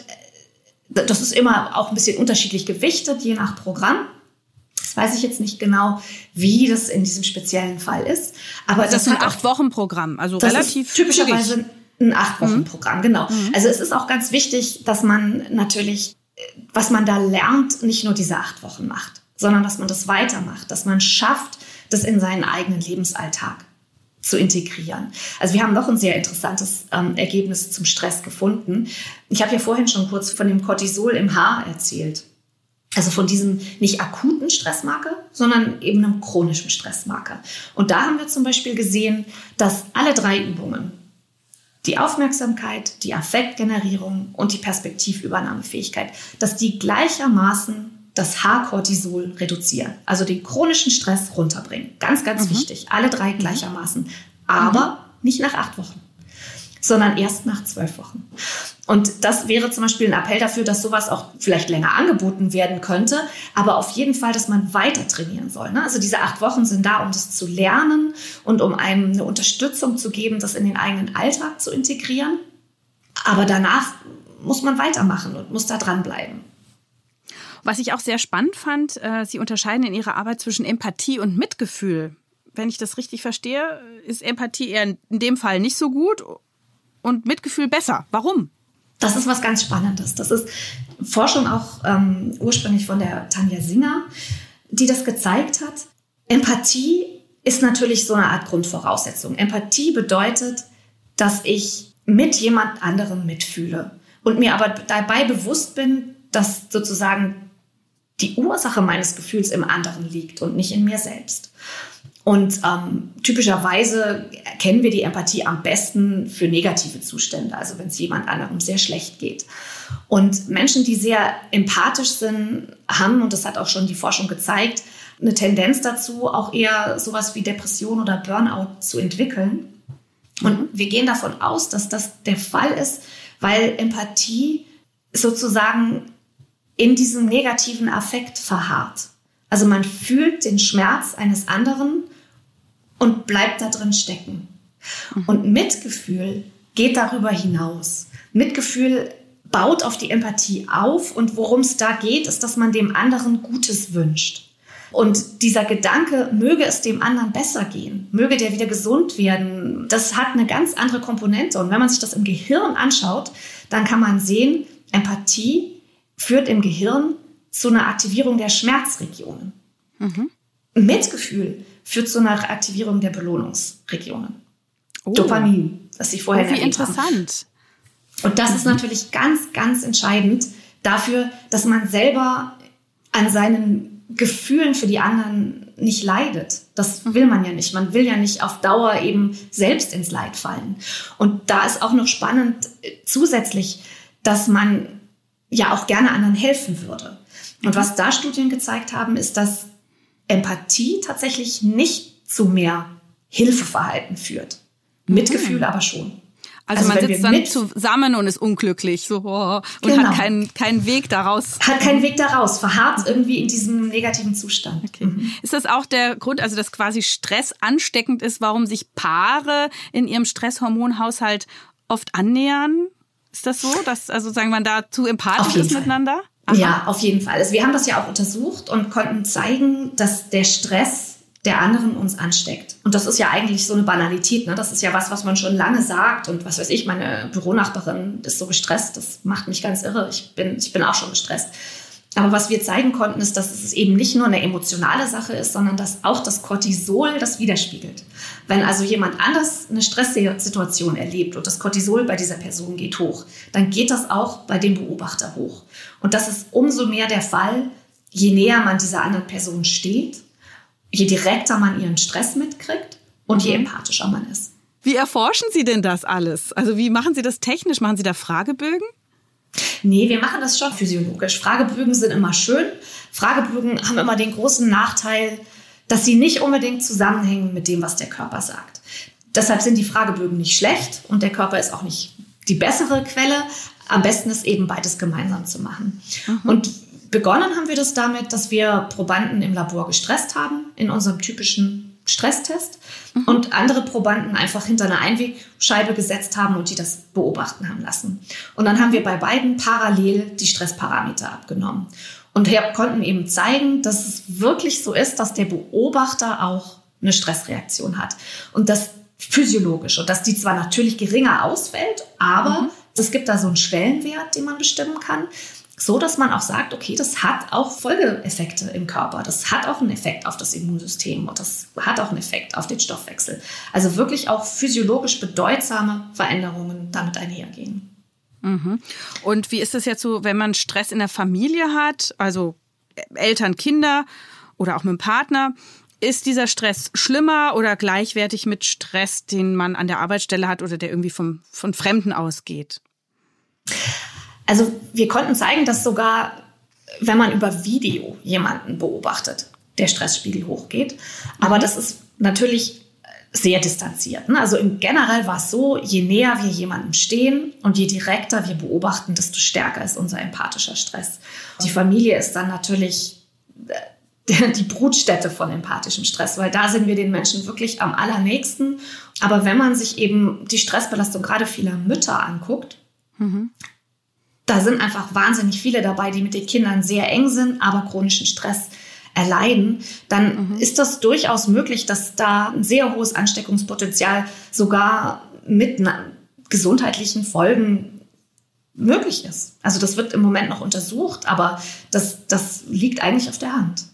das ist immer auch ein bisschen unterschiedlich gewichtet, je nach Programm. Das weiß ich jetzt nicht genau, wie das in diesem speziellen Fall ist. Aber das, das ist ein Acht-Wochen-Programm, also relativ typischerweise zügig. ein Acht-Wochen-Programm, mhm. genau. Mhm. Also es ist auch ganz wichtig, dass man natürlich, was man da lernt, nicht nur diese acht Wochen macht, sondern dass man das weitermacht, dass man schafft, das in seinen eigenen Lebensalltag zu integrieren. Also wir haben noch ein sehr interessantes ähm, Ergebnis zum Stress gefunden. Ich habe ja vorhin schon kurz von dem Cortisol im Haar erzählt. Also von diesem nicht akuten Stressmarker, sondern eben einem chronischen Stressmarker. Und da haben wir zum Beispiel gesehen, dass alle drei Übungen, die Aufmerksamkeit, die Affektgenerierung und die Perspektivübernahmefähigkeit, dass die gleichermaßen das Haarkortisol reduzieren, also den chronischen Stress runterbringen. Ganz, ganz mhm. wichtig. Alle drei mhm. gleichermaßen. Aber mhm. nicht nach acht Wochen sondern erst nach zwölf Wochen. Und das wäre zum Beispiel ein Appell dafür, dass sowas auch vielleicht länger angeboten werden könnte, aber auf jeden Fall, dass man weiter trainieren soll. Ne? Also diese acht Wochen sind da, um das zu lernen und um einem eine Unterstützung zu geben, das in den eigenen Alltag zu integrieren. Aber danach muss man weitermachen und muss da dranbleiben. Was ich auch sehr spannend fand, äh, Sie unterscheiden in Ihrer Arbeit zwischen Empathie und Mitgefühl. Wenn ich das richtig verstehe, ist Empathie eher in dem Fall nicht so gut und Mitgefühl besser. Warum? Das ist was ganz Spannendes. Das ist Forschung auch ähm, ursprünglich von der Tanja Singer. die das gezeigt hat. Empathie ist natürlich so eine Art Grundvoraussetzung. Empathie bedeutet, dass ich mit jemand anderem mitfühle und mir aber dabei bewusst bin, dass sozusagen die Ursache meines Gefühls im anderen liegt und nicht in mir selbst. Und ähm, typischerweise kennen wir die Empathie am besten für negative Zustände, also wenn es jemand anderem sehr schlecht geht. Und Menschen, die sehr empathisch sind, haben, und das hat auch schon die Forschung gezeigt, eine Tendenz dazu, auch eher sowas wie Depression oder Burnout zu entwickeln. Und wir gehen davon aus, dass das der Fall ist, weil Empathie sozusagen in diesem negativen Affekt verharrt. Also man fühlt den Schmerz eines anderen und bleibt da drin stecken. Mhm. Und Mitgefühl geht darüber hinaus. Mitgefühl baut auf die Empathie auf und worum es da geht, ist, dass man dem anderen Gutes wünscht. Und dieser Gedanke, möge es dem anderen besser gehen, möge der wieder gesund werden, das hat eine ganz andere Komponente. Und wenn man sich das im Gehirn anschaut, dann kann man sehen, Empathie führt im Gehirn zu einer Aktivierung der Schmerzregionen. Mhm. Mitgefühl führt zu einer Aktivierung der Belohnungsregionen. Oh. Dopamin, das ich vorher oh, wie interessant. Haben. Und das ist natürlich ganz, ganz entscheidend dafür, dass man selber an seinen Gefühlen für die anderen nicht leidet. Das will man ja nicht. Man will ja nicht auf Dauer eben selbst ins Leid fallen. Und da ist auch noch spannend äh, zusätzlich, dass man ja auch gerne anderen helfen würde. Und was da Studien gezeigt haben, ist, dass Empathie tatsächlich nicht zu mehr Hilfeverhalten führt. Mitgefühl mhm. aber schon. Also, also man sitzt dann zusammen und ist unglücklich so, oh, und genau. hat keinen, keinen Weg daraus. Hat keinen Weg daraus, verharrt irgendwie in diesem negativen Zustand. Okay. Mhm. Ist das auch der Grund, also dass quasi Stress ansteckend ist, warum sich Paare in ihrem Stresshormonhaushalt oft annähern? Ist das so, dass also sagen man da zu empathisch ist miteinander? Aha. Ja, auf jeden Fall. Also wir haben das ja auch untersucht und konnten zeigen, dass der Stress der anderen uns ansteckt. Und das ist ja eigentlich so eine Banalität. Ne? Das ist ja was, was man schon lange sagt. Und was weiß ich, meine Büronachbarin ist so gestresst. Das macht mich ganz irre. Ich bin, ich bin auch schon gestresst. Aber was wir zeigen konnten, ist, dass es eben nicht nur eine emotionale Sache ist, sondern dass auch das Cortisol das widerspiegelt. Wenn also jemand anders eine Stresssituation erlebt und das Cortisol bei dieser Person geht hoch, dann geht das auch bei dem Beobachter hoch. Und das ist umso mehr der Fall, je näher man dieser anderen Person steht, je direkter man ihren Stress mitkriegt und je mhm. empathischer man ist. Wie erforschen Sie denn das alles? Also wie machen Sie das technisch? Machen Sie da Fragebögen? Nee, wir machen das schon physiologisch. Fragebögen sind immer schön. Fragebögen haben immer den großen Nachteil, dass sie nicht unbedingt zusammenhängen mit dem, was der Körper sagt. Deshalb sind die Fragebögen nicht schlecht und der Körper ist auch nicht die bessere Quelle. Am besten ist eben beides gemeinsam zu machen. Mhm. Und begonnen haben wir das damit, dass wir Probanden im Labor gestresst haben, in unserem typischen Stresstest mhm. und andere Probanden einfach hinter eine Einwegscheibe gesetzt haben und die das beobachten haben lassen. Und dann haben wir bei beiden parallel die Stressparameter abgenommen und wir konnten eben zeigen, dass es wirklich so ist, dass der Beobachter auch eine Stressreaktion hat und das physiologisch und dass die zwar natürlich geringer ausfällt, aber mhm. es gibt da so einen Schwellenwert, den man bestimmen kann, so dass man auch sagt, okay, das hat auch Folgeeffekte im Körper. Das hat auch einen Effekt auf das Immunsystem und das hat auch einen Effekt auf den Stoffwechsel. Also wirklich auch physiologisch bedeutsame Veränderungen damit einhergehen. Mhm. Und wie ist es jetzt so, wenn man Stress in der Familie hat, also Eltern, Kinder oder auch mit dem Partner? Ist dieser Stress schlimmer oder gleichwertig mit Stress, den man an der Arbeitsstelle hat oder der irgendwie vom, von Fremden ausgeht? Also wir konnten zeigen, dass sogar, wenn man über Video jemanden beobachtet, der Stressspiegel hochgeht. Aber das ist natürlich sehr distanziert. Ne? Also im generell war es so, je näher wir jemandem stehen und je direkter wir beobachten, desto stärker ist unser empathischer Stress. Die Familie ist dann natürlich äh, die Brutstätte von empathischem Stress, weil da sind wir den Menschen wirklich am allernächsten. Aber wenn man sich eben die Stressbelastung gerade vieler Mütter anguckt, mhm da sind einfach wahnsinnig viele dabei, die mit den Kindern sehr eng sind, aber chronischen Stress erleiden, dann mhm. ist das durchaus möglich, dass da ein sehr hohes Ansteckungspotenzial sogar mit gesundheitlichen Folgen möglich ist. Also das wird im Moment noch untersucht, aber das, das liegt eigentlich auf der Hand.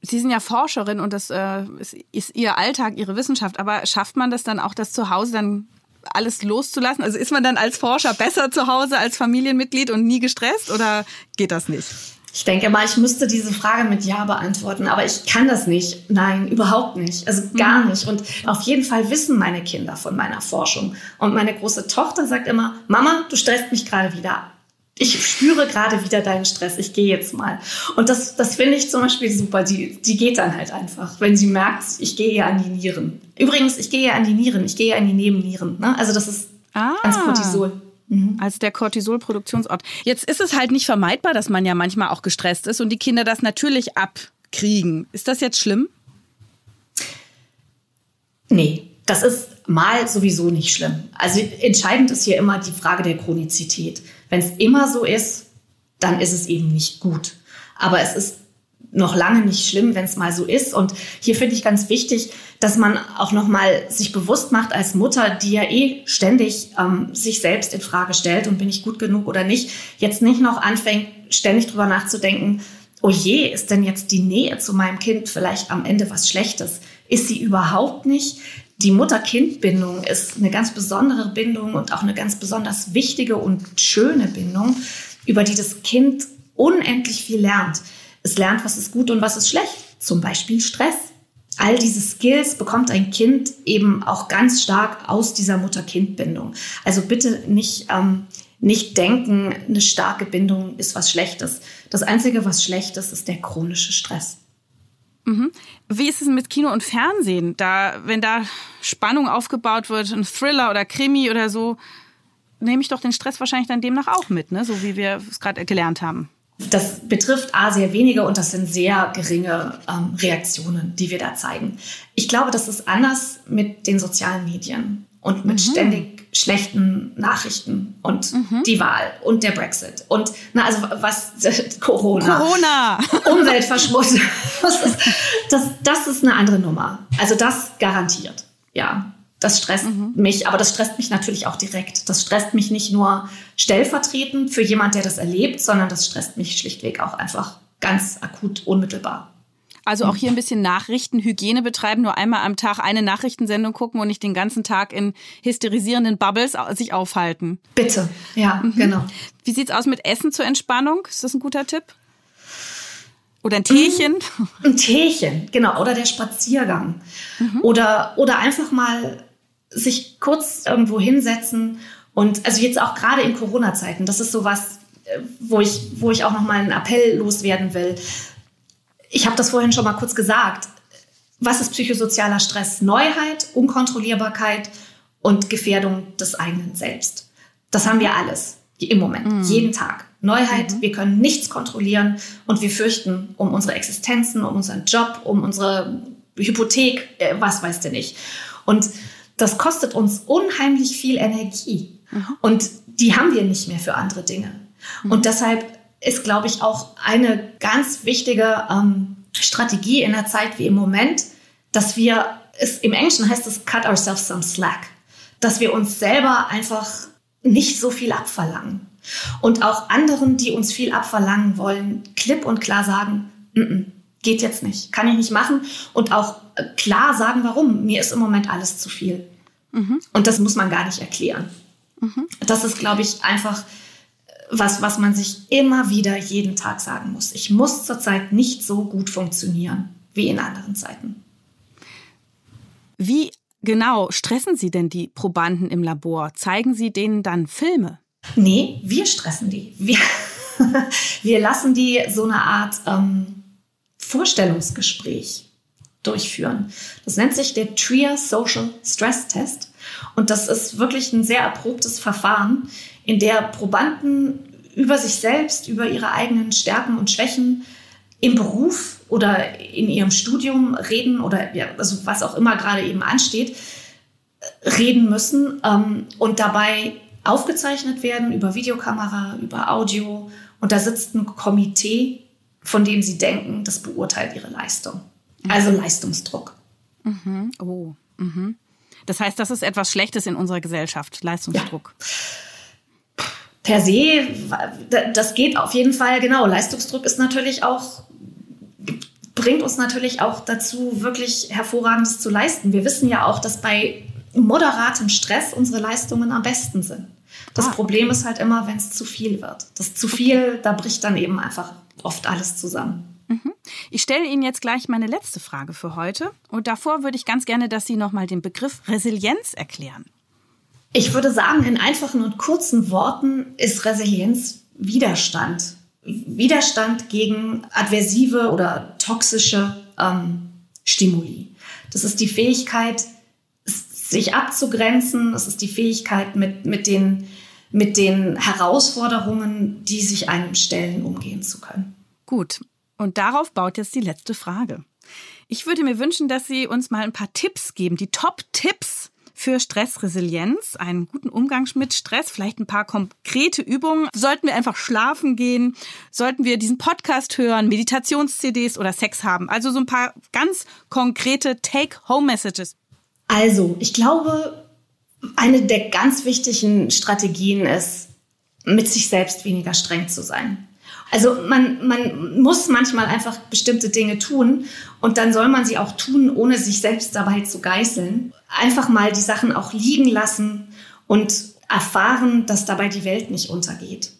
Sie sind ja Forscherin und das äh, ist Ihr Alltag, Ihre Wissenschaft. Aber schafft man das dann auch, das zu Hause dann alles loszulassen? Also ist man dann als Forscher besser zu Hause als Familienmitglied und nie gestresst oder geht das nicht? Ich denke mal, ich müsste diese Frage mit Ja beantworten, aber ich kann das nicht. Nein, überhaupt nicht. Also gar mhm. nicht. Und auf jeden Fall wissen meine Kinder von meiner Forschung. Und meine große Tochter sagt immer, Mama, du stresst mich gerade wieder ich spüre gerade wieder deinen Stress, ich gehe jetzt mal. Und das, das finde ich zum Beispiel super. Die, die geht dann halt einfach, wenn sie merkt, ich gehe ihr an die Nieren. Übrigens, ich gehe ihr an die Nieren, ich gehe ihr an die Nebennieren. Ne? Also das ist ah. ans Cortisol. Mhm. Als der Cortisolproduktionsort. Jetzt ist es halt nicht vermeidbar, dass man ja manchmal auch gestresst ist und die Kinder das natürlich abkriegen. Ist das jetzt schlimm? Nee, das ist mal sowieso nicht schlimm. Also entscheidend ist hier immer die Frage der Chronizität. Wenn es immer so ist, dann ist es eben nicht gut. Aber es ist noch lange nicht schlimm, wenn es mal so ist. Und hier finde ich ganz wichtig, dass man auch noch mal sich bewusst macht als Mutter, die ja eh ständig ähm, sich selbst in Frage stellt und bin ich gut genug oder nicht, jetzt nicht noch anfängt, ständig drüber nachzudenken, oh je, ist denn jetzt die Nähe zu meinem Kind vielleicht am Ende was Schlechtes? Ist sie überhaupt nicht? die Mutter-Kind-Bindung ist eine ganz besondere Bindung und auch eine ganz besonders wichtige und schöne Bindung, über die das Kind unendlich viel lernt. Es lernt, was ist gut und was ist schlecht, zum Beispiel Stress. All diese Skills bekommt ein Kind eben auch ganz stark aus dieser Mutter-Kind-Bindung. Also bitte nicht, ähm, nicht denken, eine starke Bindung ist was Schlechtes. Das Einzige, was schlecht ist, ist der chronische Stress. Mhm. Wie ist es mit Kino und Fernsehen? Da, wenn da Spannung aufgebaut wird, ein Thriller oder Krimi oder so, nehme ich doch den Stress wahrscheinlich dann demnach auch mit, ne? so wie wir es gerade gelernt haben. Das betrifft A sehr wenige und das sind sehr geringe ähm, Reaktionen, die wir da zeigen. Ich glaube, das ist anders mit den sozialen Medien und mit mhm. ständig schlechten Nachrichten und mhm. die Wahl und der Brexit und na also was Corona, Corona. Umweltverschmutzung, das ist, das, das ist eine andere Nummer. Also das garantiert, ja. Das stresst mhm. mich, aber das stresst mich natürlich auch direkt. Das stresst mich nicht nur stellvertretend für jemand, der das erlebt, sondern das stresst mich schlichtweg auch einfach ganz akut, unmittelbar. Also auch hier ein bisschen Nachrichtenhygiene betreiben, nur einmal am Tag eine Nachrichtensendung gucken und nicht den ganzen Tag in hysterisierenden Bubbles sich aufhalten. Bitte, ja, mhm. genau. Wie sieht's aus mit Essen zur Entspannung? Ist das ein guter Tipp? Oder ein Teechen? Mhm. Ein Teechen, genau. Oder der Spaziergang. Mhm. Oder, oder einfach mal sich kurz irgendwo hinsetzen und also jetzt auch gerade in Corona-Zeiten, das ist sowas, äh, wo ich, wo ich auch noch mal einen Appell loswerden will ich habe das vorhin schon mal kurz gesagt. Was ist psychosozialer Stress? Neuheit, Unkontrollierbarkeit und Gefährdung des eigenen Selbst. Das haben wir alles im Moment, mhm. jeden Tag. Neuheit, mhm. wir können nichts kontrollieren und wir fürchten um unsere Existenzen, um unseren Job, um unsere Hypothek, äh, was weiß der nicht. Und das kostet uns unheimlich viel Energie. Mhm. Und die haben wir nicht mehr für andere Dinge. Und mhm. deshalb ist, glaube ich, auch eine ganz wichtige ähm, Strategie in einer Zeit wie im Moment, dass wir, es, im Englischen heißt es cut ourselves some slack, dass wir uns selber einfach nicht so viel abverlangen. Und auch anderen, die uns viel abverlangen wollen, klipp und klar sagen, N -n, geht jetzt nicht, kann ich nicht machen. Und auch äh, klar sagen, warum. Mir ist im Moment alles zu viel. Mhm. Und das muss man gar nicht erklären. Mhm. Das ist, glaube ich, einfach was, was man sich immer wieder jeden Tag sagen muss. Ich muss zurzeit nicht so gut funktionieren wie in anderen Zeiten. Wie genau stressen Sie denn die Probanden im Labor? Zeigen Sie denen dann Filme? Nee, wir stressen die. Wir, wir lassen die so eine Art ähm, Vorstellungsgespräch durchführen. Das nennt sich der Trier Social Stress Test. Und das ist wirklich ein sehr erprobtes Verfahren, in der Probanden über sich selbst, über ihre eigenen Stärken und Schwächen im Beruf oder in ihrem Studium reden oder ja, also was auch immer gerade eben ansteht, reden müssen ähm, und dabei aufgezeichnet werden über Videokamera, über Audio. Und da sitzt ein Komitee, von dem sie denken, das beurteilt ihre Leistung. Also mhm. Leistungsdruck. Mhm. Oh. Mhm. Das heißt, das ist etwas Schlechtes in unserer Gesellschaft, Leistungsdruck. Ja per se, das geht auf jeden Fall, genau. Leistungsdruck ist natürlich auch, bringt uns natürlich auch dazu, wirklich Hervorragendes zu leisten. Wir wissen ja auch, dass bei moderatem Stress unsere Leistungen am besten sind. Das ah. Problem ist halt immer, wenn es zu viel wird. Das zu viel, da bricht dann eben einfach oft alles zusammen. Mhm. Ich stelle Ihnen jetzt gleich meine letzte Frage für heute. Und davor würde ich ganz gerne, dass Sie nochmal den Begriff Resilienz erklären. Ich würde sagen, in einfachen und kurzen Worten ist Resilienz Widerstand. Widerstand gegen adversive oder toxische ähm, Stimuli. Das ist die Fähigkeit, sich abzugrenzen. Das ist die Fähigkeit, mit, mit, den, mit den Herausforderungen, die sich einem stellen, umgehen zu können. Gut. Und darauf baut jetzt die letzte Frage. Ich würde mir wünschen, dass Sie uns mal ein paar Tipps geben, die Top-Tipps für Stressresilienz, einen guten Umgang mit Stress, vielleicht ein paar konkrete Übungen. Sollten wir einfach schlafen gehen? Sollten wir diesen Podcast hören, Meditations-CDs oder Sex haben? Also so ein paar ganz konkrete Take-Home-Messages. Also, ich glaube, eine der ganz wichtigen Strategien ist, mit sich selbst weniger streng zu sein. Also man, man muss manchmal einfach bestimmte Dinge tun und dann soll man sie auch tun, ohne sich selbst dabei zu geißeln. Einfach mal die Sachen auch liegen lassen und erfahren, dass dabei die Welt nicht untergeht.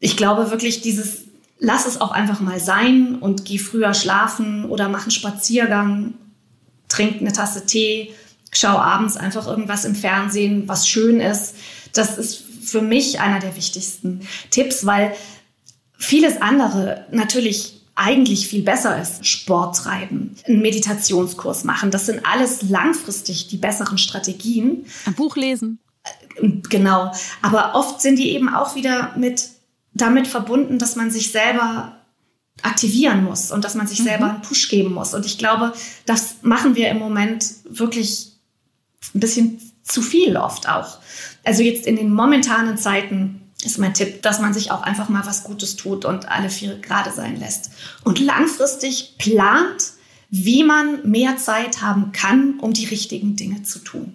Ich glaube wirklich, dieses lass es auch einfach mal sein und geh früher schlafen oder mach einen Spaziergang, trink eine Tasse Tee, schau abends einfach irgendwas im Fernsehen, was schön ist. Das ist für mich einer der wichtigsten Tipps, weil vieles andere natürlich eigentlich viel besser ist. Sport treiben, einen Meditationskurs machen. Das sind alles langfristig die besseren Strategien. Ein Buch lesen. Äh, genau. Aber oft sind die eben auch wieder mit, damit verbunden, dass man sich selber aktivieren muss und dass man sich mhm. selber einen Push geben muss. Und ich glaube, das machen wir im Moment wirklich ein bisschen zu viel oft auch. Also jetzt in den momentanen Zeiten ist mein Tipp, dass man sich auch einfach mal was Gutes tut und alle vier gerade sein lässt. Und langfristig plant, wie man mehr Zeit haben kann, um die richtigen Dinge zu tun.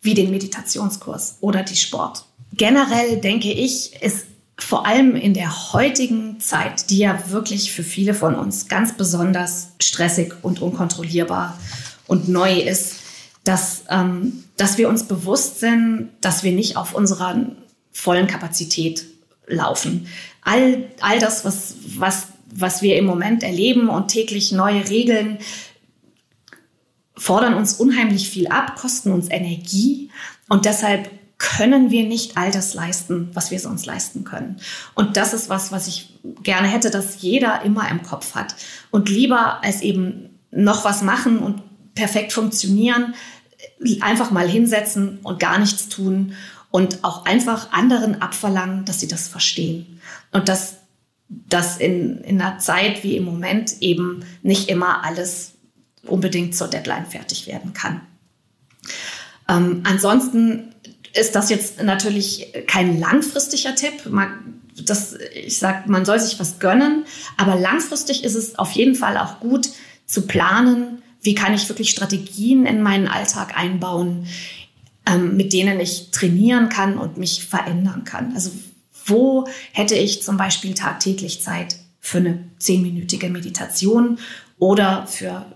Wie den Meditationskurs oder die Sport. Generell denke ich, ist vor allem in der heutigen Zeit, die ja wirklich für viele von uns ganz besonders stressig und unkontrollierbar und neu ist, dass, ähm, dass wir uns bewusst sind, dass wir nicht auf unserer vollen Kapazität laufen. All, all das, was, was, was wir im Moment erleben und täglich neue Regeln, fordern uns unheimlich viel ab, kosten uns Energie und deshalb können wir nicht all das leisten, was wir sonst leisten können. Und das ist was, was ich gerne hätte, dass jeder immer im Kopf hat. Und lieber als eben noch was machen und perfekt funktionieren, einfach mal hinsetzen und gar nichts tun und auch einfach anderen abverlangen, dass sie das verstehen. Und dass das in, in einer Zeit wie im Moment eben nicht immer alles unbedingt zur Deadline fertig werden kann. Ähm, ansonsten ist das jetzt natürlich kein langfristiger Tipp. Man, das, ich sage, man soll sich was gönnen, aber langfristig ist es auf jeden Fall auch gut zu planen, wie kann ich wirklich Strategien in meinen Alltag einbauen, ähm, mit denen ich trainieren kann und mich verändern kann. Also wo hätte ich zum Beispiel tagtäglich Zeit für eine zehnminütige Meditation oder für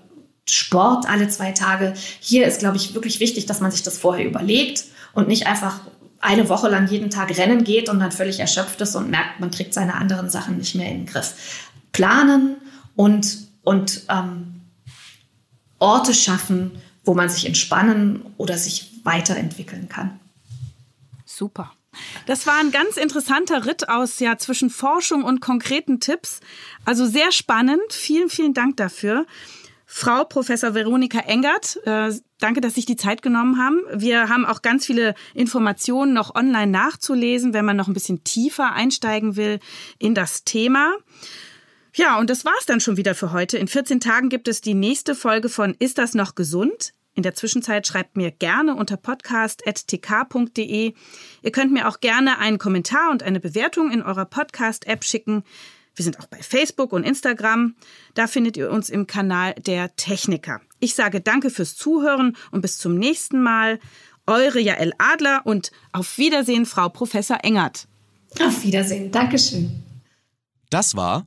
Sport alle zwei Tage? Hier ist, glaube ich, wirklich wichtig, dass man sich das vorher überlegt und nicht einfach eine Woche lang jeden Tag rennen geht und dann völlig erschöpft ist und merkt, man kriegt seine anderen Sachen nicht mehr in den Griff. Planen und, und ähm, Orte schaffen, wo man sich entspannen oder sich weiterentwickeln kann. Super. Das war ein ganz interessanter Ritt aus ja zwischen Forschung und konkreten Tipps. Also sehr spannend. Vielen, vielen Dank dafür. Frau Professor Veronika Engert, äh, danke, dass Sie sich die Zeit genommen haben. Wir haben auch ganz viele Informationen noch online nachzulesen, wenn man noch ein bisschen tiefer einsteigen will in das Thema. Ja, und das war's dann schon wieder für heute. In 14 Tagen gibt es die nächste Folge von Ist das noch gesund? In der Zwischenzeit schreibt mir gerne unter podcast.tk.de. Ihr könnt mir auch gerne einen Kommentar und eine Bewertung in eurer Podcast-App schicken. Wir sind auch bei Facebook und Instagram. Da findet ihr uns im Kanal der Techniker. Ich sage danke fürs Zuhören und bis zum nächsten Mal. Eure Jael Adler und auf Wiedersehen, Frau Professor Engert. Auf Wiedersehen. Dankeschön. Das war